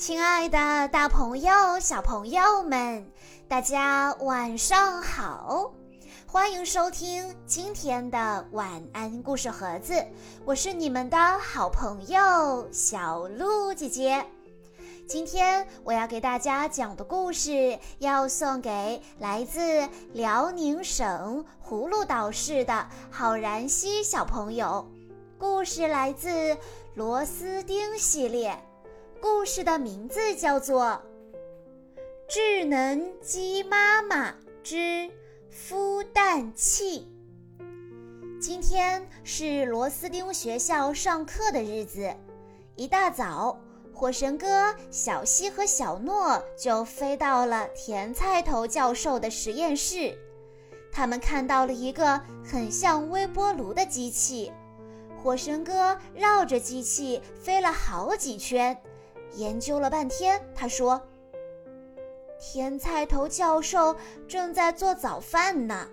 亲爱的，大朋友、小朋友们，大家晚上好！欢迎收听今天的晚安故事盒子，我是你们的好朋友小鹿姐姐。今天我要给大家讲的故事，要送给来自辽宁省葫芦岛市的郝然希小朋友。故事来自螺丝钉系列。故事的名字叫做《智能鸡妈妈之孵蛋器》。今天是螺丝钉学校上课的日子，一大早，火神哥、小西和小诺就飞到了甜菜头教授的实验室。他们看到了一个很像微波炉的机器，火神哥绕着机器飞了好几圈。研究了半天，他说：“甜菜头教授正在做早饭呢，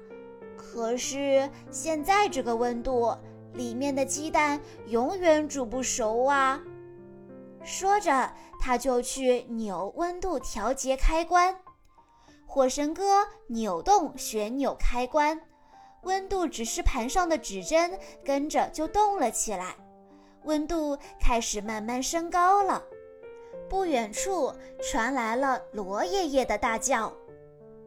可是现在这个温度，里面的鸡蛋永远煮不熟啊。”说着，他就去扭温度调节开关。火神哥扭动旋钮开关，温度指示盘上的指针跟着就动了起来，温度开始慢慢升高了。不远处传来了罗爷爷的大叫：“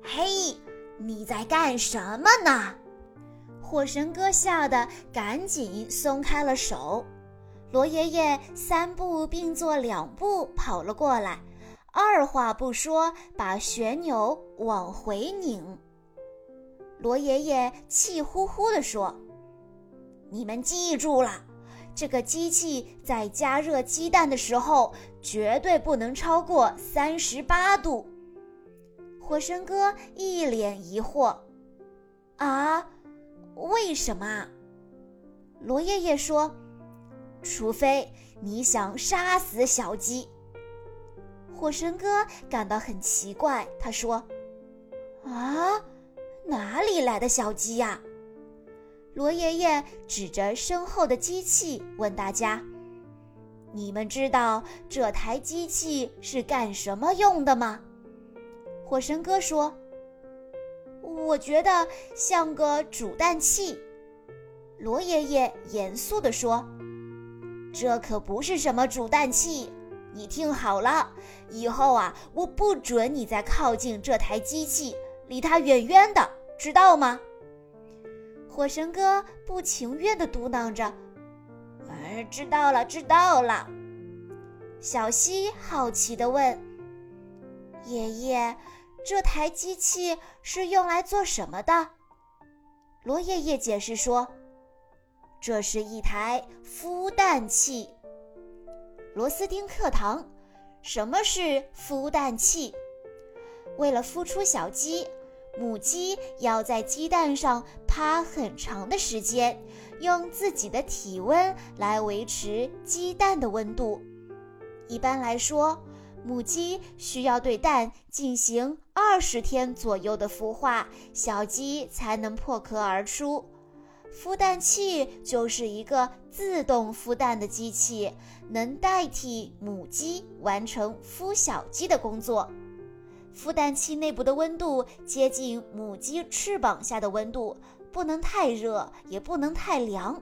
嘿，你在干什么呢？”火神哥吓得赶紧松开了手。罗爷爷三步并作两步跑了过来，二话不说把旋钮往回拧。罗爷爷气呼呼地说：“你们记住了。”这个机器在加热鸡蛋的时候，绝对不能超过三十八度。火神哥一脸疑惑：“啊，为什么？”罗爷爷说：“除非你想杀死小鸡。”火神哥感到很奇怪，他说：“啊，哪里来的小鸡呀？”罗爷爷指着身后的机器问大家：“你们知道这台机器是干什么用的吗？”火神哥说：“我觉得像个煮蛋器。”罗爷爷严肃地说：“这可不是什么煮蛋器，你听好了，以后啊，我不准你再靠近这台机器，离它远远的，知道吗？”火神哥不情愿地嘟囔着：“哎，知道了，知道了。”小西好奇地问：“爷爷，这台机器是用来做什么的？”罗爷爷解释说：“这是一台孵蛋器。”螺丝钉课堂，什么是孵蛋器？为了孵出小鸡。母鸡要在鸡蛋上趴很长的时间，用自己的体温来维持鸡蛋的温度。一般来说，母鸡需要对蛋进行二十天左右的孵化，小鸡才能破壳而出。孵蛋器就是一个自动孵蛋的机器，能代替母鸡完成孵小鸡的工作。孵蛋器内部的温度接近母鸡翅膀下的温度，不能太热，也不能太凉。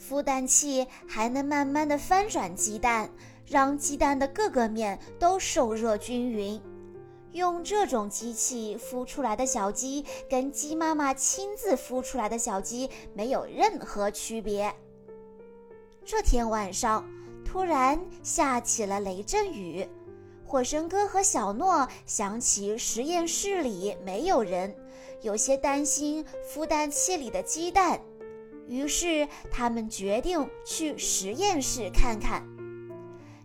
孵蛋器还能慢慢的翻转鸡蛋，让鸡蛋的各个面都受热均匀。用这种机器孵出来的小鸡，跟鸡妈妈亲自孵出来的小鸡没有任何区别。这天晚上，突然下起了雷阵雨。火神哥和小诺想起实验室里没有人，有些担心孵蛋器里的鸡蛋，于是他们决定去实验室看看。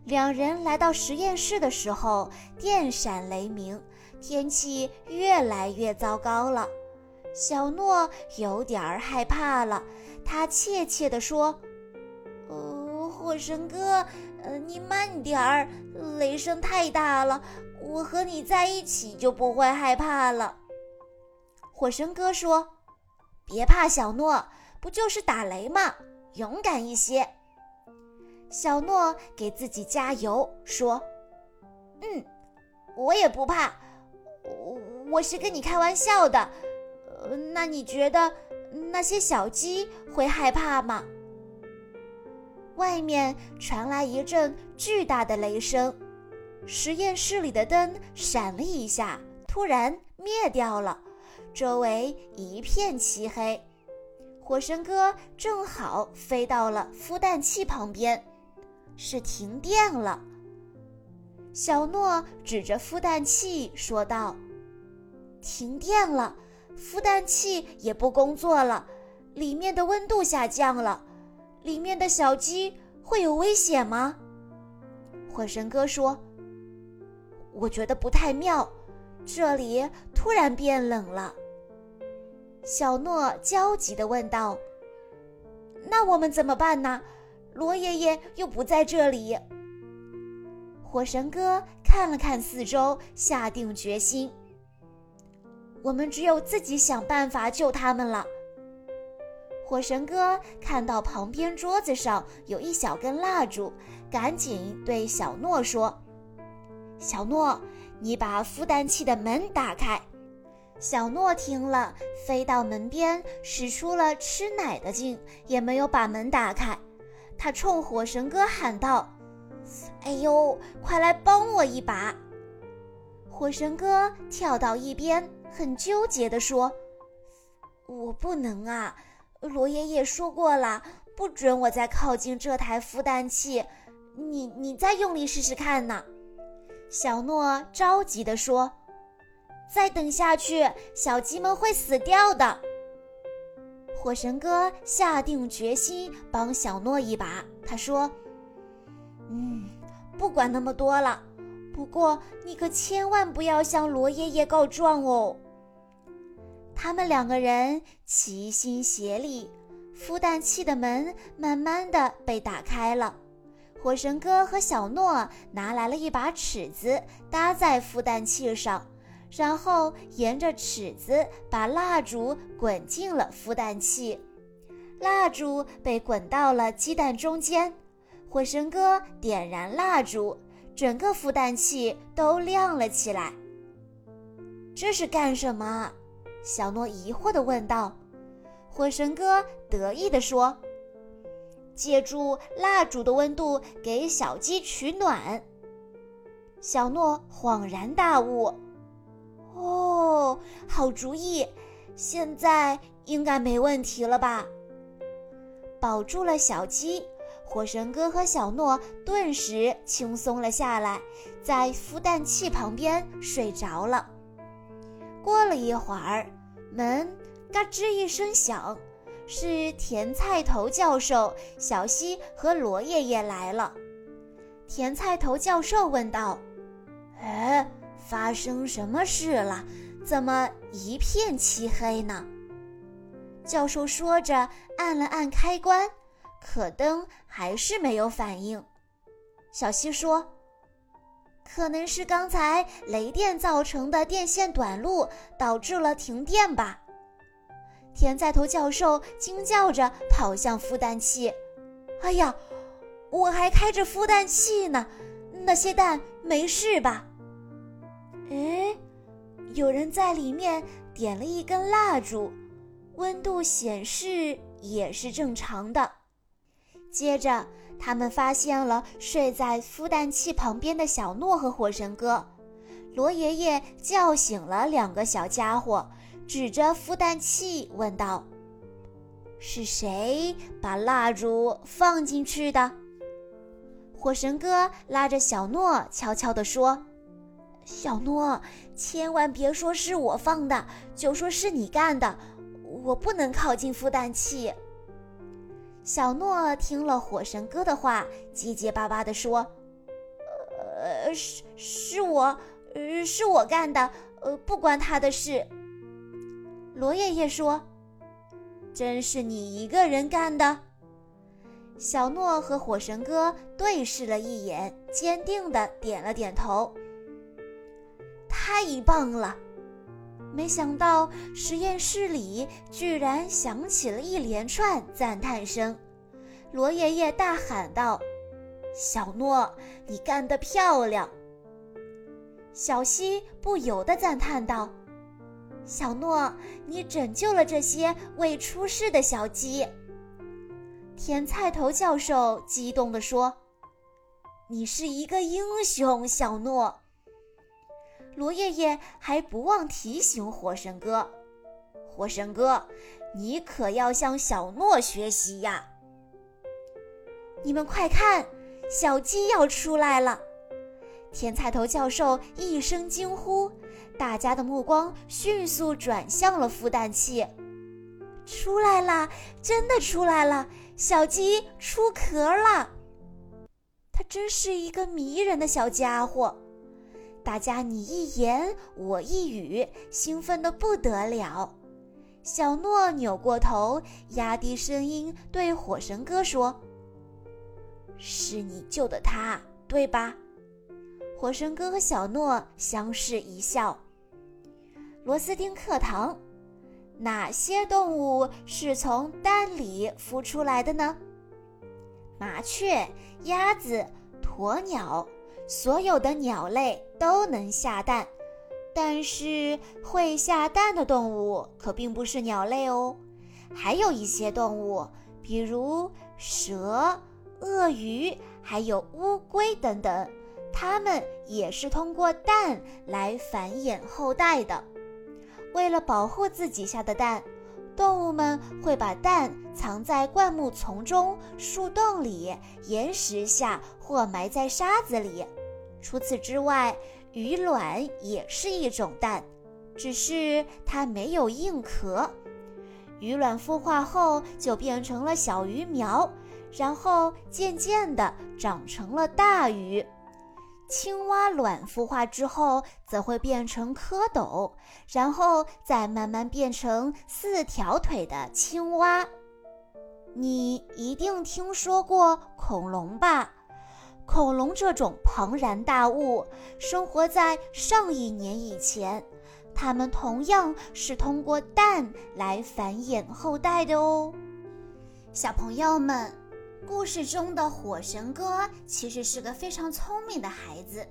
两人来到实验室的时候，电闪雷鸣，天气越来越糟糕了。小诺有点儿害怕了，他怯怯地说：“，火神哥。”呃，你慢点儿，雷声太大了。我和你在一起就不会害怕了。火神哥说：“别怕，小诺，不就是打雷吗？勇敢一些。”小诺给自己加油说：“嗯，我也不怕，我我是跟你开玩笑的。呃，那你觉得那些小鸡会害怕吗？外面传来一阵巨大的雷声，实验室里的灯闪了一下，突然灭掉了，周围一片漆黑。火神哥正好飞到了孵蛋器旁边，是停电了。小诺指着孵蛋器说道：“停电了，孵蛋器也不工作了，里面的温度下降了。”里面的小鸡会有危险吗？火神哥说：“我觉得不太妙，这里突然变冷了。”小诺焦急地问道：“那我们怎么办呢？罗爷爷又不在这里。”火神哥看了看四周，下定决心：“我们只有自己想办法救他们了。”火神哥看到旁边桌子上有一小根蜡烛，赶紧对小诺说：“小诺，你把孵蛋器的门打开。”小诺听了，飞到门边，使出了吃奶的劲，也没有把门打开。他冲火神哥喊道：“哎呦，快来帮我一把！”火神哥跳到一边，很纠结地说：“我不能啊。”罗爷爷说过了，不准我再靠近这台孵蛋器。你你再用力试试看呢？小诺着急地说：“再等下去，小鸡们会死掉的。”火神哥下定决心帮小诺一把。他说：“嗯，不管那么多了，不过你可千万不要向罗爷爷告状哦。”他们两个人齐心协力，孵蛋器的门慢慢的被打开了。火神哥和小诺拿来了一把尺子，搭在孵蛋器上，然后沿着尺子把蜡烛滚进了孵蛋器。蜡烛被滚到了鸡蛋中间，火神哥点燃蜡烛，整个孵蛋器都亮了起来。这是干什么？小诺疑惑地问道：“火神哥得意地说，借助蜡烛的温度给小鸡取暖。”小诺恍然大悟：“哦，好主意！现在应该没问题了吧？”保住了小鸡，火神哥和小诺顿时轻松了下来，在孵蛋器旁边睡着了。过了一会儿，门嘎吱一声响，是甜菜头教授、小西和罗爷爷来了。甜菜头教授问道：“哎，发生什么事了？怎么一片漆黑呢？”教授说着，按了按开关，可灯还是没有反应。小西说。可能是刚才雷电造成的电线短路导致了停电吧。甜菜头教授惊叫着跑向孵蛋器：“哎呀，我还开着孵蛋器呢，那些蛋没事吧？”哎，有人在里面点了一根蜡烛，温度显示也是正常的。接着。他们发现了睡在孵蛋器旁边的小诺和火神哥，罗爷爷叫醒了两个小家伙，指着孵蛋器问道：“是谁把蜡烛放进去的？”火神哥拉着小诺悄悄地说：“小诺，千万别说是我放的，就说是你干的，我不能靠近孵蛋器。”小诺听了火神哥的话，结结巴巴地说：“呃，是是我，是我干的，呃，不关他的事。”罗爷爷说：“真是你一个人干的？”小诺和火神哥对视了一眼，坚定地点了点头。太棒了！没想到实验室里居然响起了一连串赞叹声，罗爷爷大喊道：“小诺，你干得漂亮！”小溪不由得赞叹道：“小诺，你拯救了这些未出世的小鸡。”甜菜头教授激动地说：“你是一个英雄，小诺。”罗爷爷还不忘提醒火神哥：“火神哥，你可要向小诺学习呀！”你们快看，小鸡要出来了！甜菜头教授一声惊呼，大家的目光迅速转向了孵蛋器。出来了，真的出来了！小鸡出壳了。它真是一个迷人的小家伙，大家你一言我一语，兴奋的不得了。小诺扭过头，压低声音对火神哥说：“是你救的他，对吧？”火神哥和小诺相视一笑。螺丝钉课堂：哪些动物是从蛋里孵出来的呢？麻雀、鸭子、鸵鸟，所有的鸟类都能下蛋，但是会下蛋的动物可并不是鸟类哦。还有一些动物，比如蛇、鳄鱼，还有乌龟等等。它们也是通过蛋来繁衍后代的。为了保护自己下的蛋，动物们会把蛋藏在灌木丛中、树洞里、岩石下或埋在沙子里。除此之外，鱼卵也是一种蛋，只是它没有硬壳。鱼卵孵化后就变成了小鱼苗，然后渐渐地长成了大鱼。青蛙卵孵化之后，则会变成蝌蚪，然后再慢慢变成四条腿的青蛙。你一定听说过恐龙吧？恐龙这种庞然大物，生活在上亿年以前，它们同样是通过蛋来繁衍后代的哦。小朋友们。故事中的火神哥其实是个非常聪明的孩子，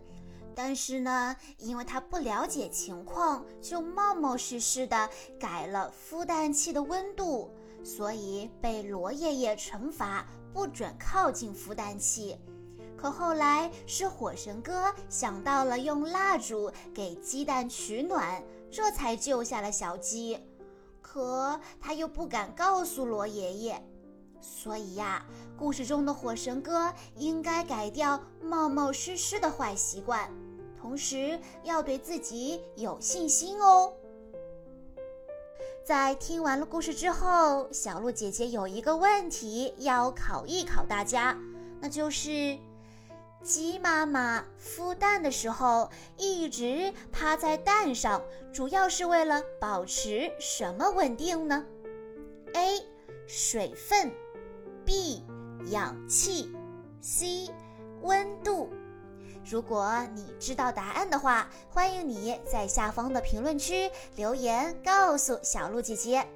但是呢，因为他不了解情况，就冒冒失失的改了孵蛋器的温度，所以被罗爷爷惩罚，不准靠近孵蛋器。可后来是火神哥想到了用蜡烛给鸡蛋取暖，这才救下了小鸡。可他又不敢告诉罗爷爷。所以呀，故事中的火神哥应该改掉冒冒失失的坏习惯，同时要对自己有信心哦。在听完了故事之后，小鹿姐姐有一个问题要考一考大家，那就是鸡妈妈孵蛋的时候一直趴在蛋上，主要是为了保持什么稳定呢？A. 水分。B 氧气，C 温度。如果你知道答案的话，欢迎你在下方的评论区留言告诉小鹿姐姐。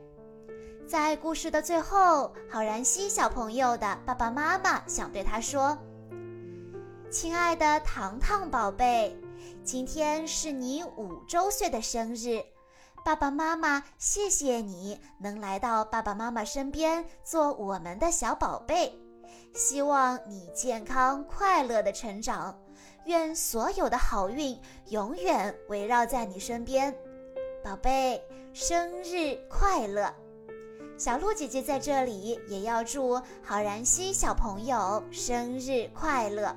在故事的最后，郝然熙小朋友的爸爸妈妈想对他说：“亲爱的糖糖宝贝，今天是你五周岁的生日。”爸爸妈妈，谢谢你能来到爸爸妈妈身边做我们的小宝贝。希望你健康快乐的成长，愿所有的好运永远围绕在你身边。宝贝，生日快乐！小鹿姐姐在这里也要祝郝然熙小朋友生日快乐。